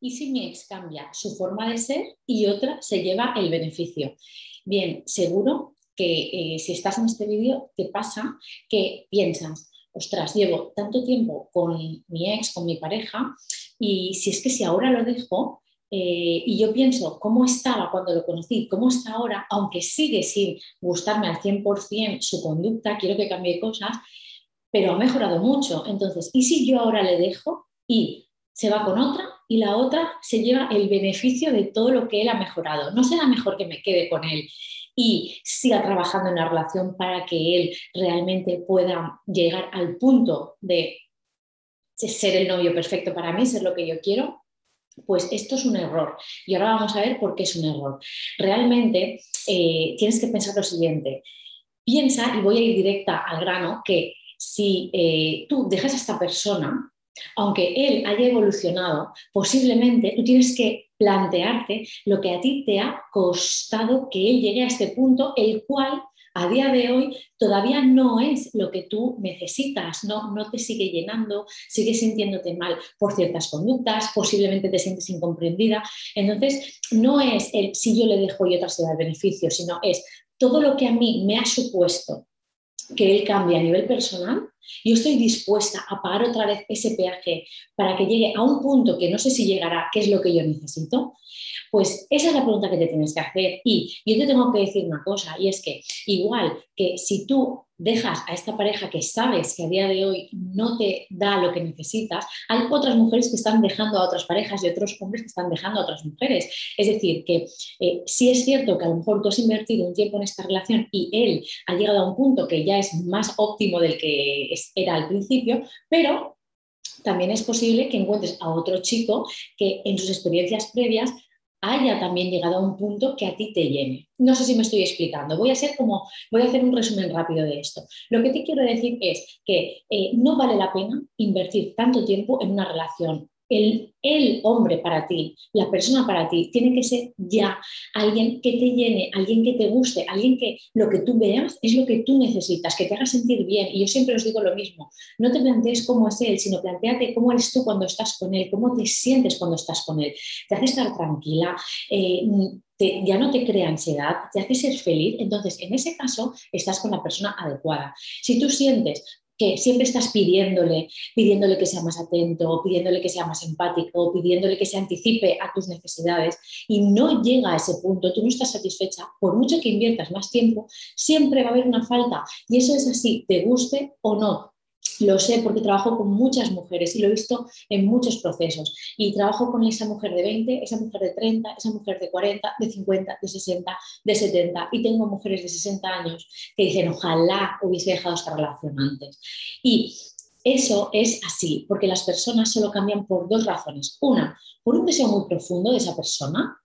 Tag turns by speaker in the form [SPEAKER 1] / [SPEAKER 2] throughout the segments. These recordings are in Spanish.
[SPEAKER 1] ¿Y si mi ex cambia su forma de ser y otra se lleva el beneficio? Bien, seguro que eh, si estás en este vídeo te pasa que piensas, ostras, llevo tanto tiempo con mi ex, con mi pareja, y si es que si ahora lo dejo, eh, y yo pienso cómo estaba cuando lo conocí, cómo está ahora, aunque sigue sin gustarme al 100% su conducta, quiero que cambie cosas, pero ha mejorado mucho. Entonces, ¿y si yo ahora le dejo y se va con otra y la otra se lleva el beneficio de todo lo que él ha mejorado? ¿No será mejor que me quede con él y siga trabajando en la relación para que él realmente pueda llegar al punto de ser el novio perfecto para mí, ser lo que yo quiero? Pues esto es un error. Y ahora vamos a ver por qué es un error. Realmente eh, tienes que pensar lo siguiente. Piensa, y voy a ir directa al grano, que si eh, tú dejas a esta persona, aunque él haya evolucionado, posiblemente tú tienes que plantearte lo que a ti te ha costado que él llegue a este punto, el cual a día de hoy todavía no es lo que tú necesitas, no, no te sigue llenando, sigues sintiéndote mal por ciertas conductas, posiblemente te sientes incomprendida. Entonces, no es el si yo le dejo y otra se da el beneficio, sino es todo lo que a mí me ha supuesto que él cambie a nivel personal, yo estoy dispuesta a pagar otra vez ese peaje para que llegue a un punto que no sé si llegará, qué es lo que yo necesito. Pues esa es la pregunta que te tienes que hacer. Y yo te tengo que decir una cosa, y es que igual que si tú dejas a esta pareja que sabes que a día de hoy no te da lo que necesitas, hay otras mujeres que están dejando a otras parejas y otros hombres que están dejando a otras mujeres. Es decir, que eh, sí es cierto que a lo mejor tú has invertido un tiempo en esta relación y él ha llegado a un punto que ya es más óptimo del que era al principio, pero también es posible que encuentres a otro chico que en sus experiencias previas haya también llegado a un punto que a ti te llene. No sé si me estoy explicando. Voy a hacer como, voy a hacer un resumen rápido de esto. Lo que te quiero decir es que eh, no vale la pena invertir tanto tiempo en una relación el, hombre para ti, la persona para ti, tiene que ser ya alguien que te llene, alguien que te guste, alguien que lo que tú veas es lo que tú necesitas, que te haga sentir bien. Y yo siempre os digo lo mismo, no te plantees cómo es él, sino planteate cómo eres tú cuando estás con él, cómo te sientes cuando estás con él. Te hace estar tranquila. Eh, ya no te crea ansiedad, te hace ser feliz, entonces en ese caso estás con la persona adecuada. Si tú sientes que siempre estás pidiéndole, pidiéndole que sea más atento, pidiéndole que sea más empático, pidiéndole que se anticipe a tus necesidades y no llega a ese punto, tú no estás satisfecha, por mucho que inviertas más tiempo, siempre va a haber una falta y eso es así, te guste o no. Lo sé porque trabajo con muchas mujeres y lo he visto en muchos procesos. Y trabajo con esa mujer de 20, esa mujer de 30, esa mujer de 40, de 50, de 60, de 70. Y tengo mujeres de 60 años que dicen, ojalá hubiese dejado esta relación antes. Y eso es así, porque las personas solo cambian por dos razones. Una, por un deseo muy profundo de esa persona.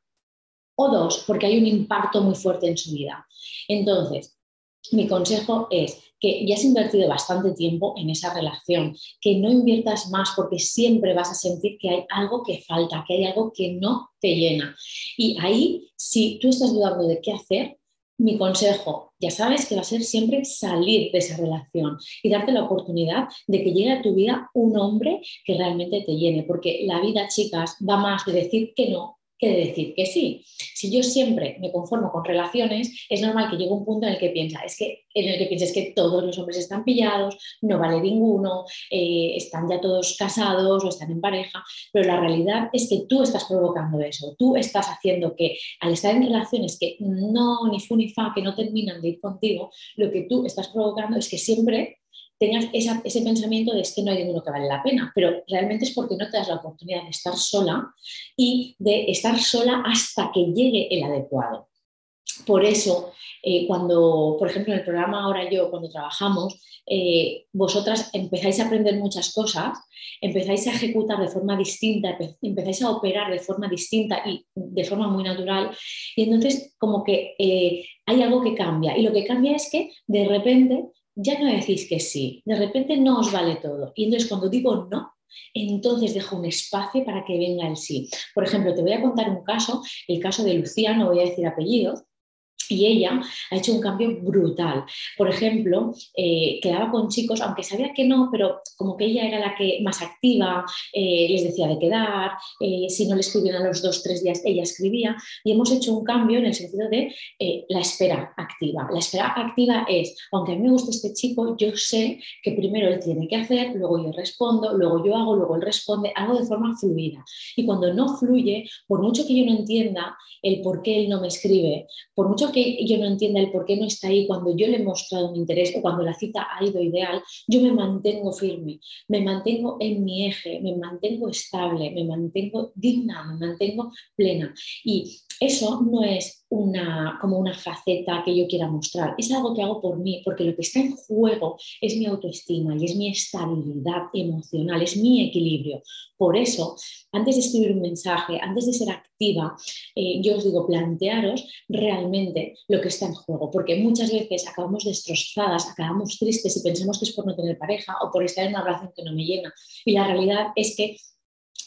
[SPEAKER 1] O dos, porque hay un impacto muy fuerte en su vida. Entonces, mi consejo es que ya has invertido bastante tiempo en esa relación, que no inviertas más porque siempre vas a sentir que hay algo que falta, que hay algo que no te llena. Y ahí, si tú estás dudando de qué hacer, mi consejo, ya sabes que va a ser siempre salir de esa relación y darte la oportunidad de que llegue a tu vida un hombre que realmente te llene, porque la vida, chicas, va más de decir que no que decir que sí. Si yo siempre me conformo con relaciones, es normal que llegue un punto en el que piensa, es que en el que pienses que todos los hombres están pillados, no vale ninguno, eh, están ya todos casados o están en pareja, pero la realidad es que tú estás provocando eso, tú estás haciendo que al estar en relaciones que no, ni fu ni fa, que no terminan de ir contigo, lo que tú estás provocando es que siempre tengas ese pensamiento de es que no hay ninguno que vale la pena, pero realmente es porque no te das la oportunidad de estar sola y de estar sola hasta que llegue el adecuado. Por eso, eh, cuando, por ejemplo, en el programa ahora yo, cuando trabajamos, eh, vosotras empezáis a aprender muchas cosas, empezáis a ejecutar de forma distinta, empezáis a operar de forma distinta y de forma muy natural, y entonces como que eh, hay algo que cambia. Y lo que cambia es que de repente ya no decís que sí, de repente no os vale todo. Y entonces cuando digo no, entonces dejo un espacio para que venga el sí. Por ejemplo, te voy a contar un caso, el caso de Lucía, no voy a decir apellidos, Y ella ha hecho un cambio brutal. Por ejemplo, eh, quedaba con chicos, aunque sabía que no, pero como que ella era la que más activa, eh, les decía de quedar, eh, si no le escribían a los dos, tres días, ella escribía. Y hemos hecho un cambio en el sentido de la espera activa. La espera activa es, aunque a mí me gusta este chico, yo sé que primero él tiene que hacer, luego yo respondo, luego yo hago, luego él responde, hago de forma fluida. Y cuando no fluye, por mucho que yo no entienda el por qué él no me escribe, por mucho que yo no entienda el por qué no está ahí cuando yo le he mostrado mi interés o cuando la cita ha ido ideal, yo me mantengo firme, me mantengo en mi eje, me mantengo estable, me mantengo digna, me mantengo plena. Y eso no es una, como una faceta que yo quiera mostrar, es algo que hago por mí, porque lo que está en juego es mi autoestima y es mi estabilidad emocional, es mi equilibrio. Por eso, antes de escribir un mensaje, antes de ser eh, yo os digo, plantearos realmente lo que está en juego, porque muchas veces acabamos destrozadas, acabamos tristes y pensamos que es por no tener pareja o por estar en una relación que no me llena. Y la realidad es que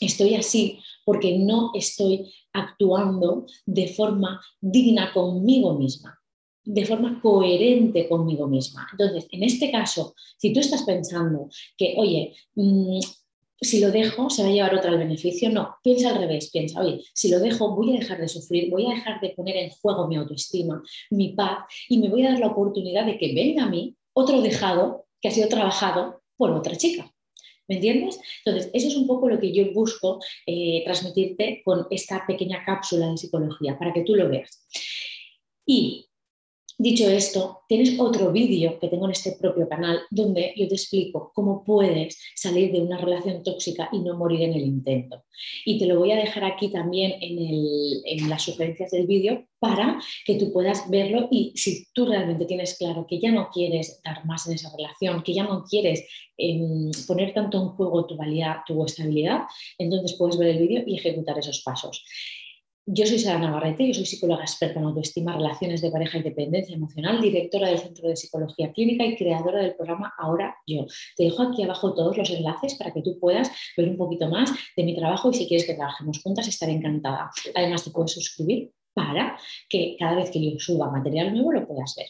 [SPEAKER 1] estoy así porque no estoy actuando de forma digna conmigo misma, de forma coherente conmigo misma. Entonces, en este caso, si tú estás pensando que, oye, mm, si lo dejo, se va a llevar otra al beneficio. No, piensa al revés, piensa, oye, si lo dejo, voy a dejar de sufrir, voy a dejar de poner en juego mi autoestima, mi paz, y me voy a dar la oportunidad de que venga a mí otro dejado que ha sido trabajado por otra chica. ¿Me entiendes? Entonces, eso es un poco lo que yo busco eh, transmitirte con esta pequeña cápsula de psicología, para que tú lo veas. Y Dicho esto, tienes otro vídeo que tengo en este propio canal donde yo te explico cómo puedes salir de una relación tóxica y no morir en el intento. Y te lo voy a dejar aquí también en, las sugerencias del vídeo para que tú puedas verlo y si tú realmente tienes claro que ya no quieres dar más en esa relación, que ya no quieres em, poner tanto en juego tu valía, tu estabilidad, entonces puedes ver el vídeo y ejecutar esos pasos. Yo soy Sara Navarrete, yo soy psicóloga experta en autoestima, relaciones de pareja y dependencia emocional, directora del Centro de Psicología Clínica y creadora del programa Ahora Yo. Te dejo aquí abajo todos los enlaces para que tú puedas ver un poquito más de mi trabajo y si quieres que trabajemos juntas estaré encantada. Además te puedes suscribir para que cada vez que yo suba material nuevo lo puedas ver.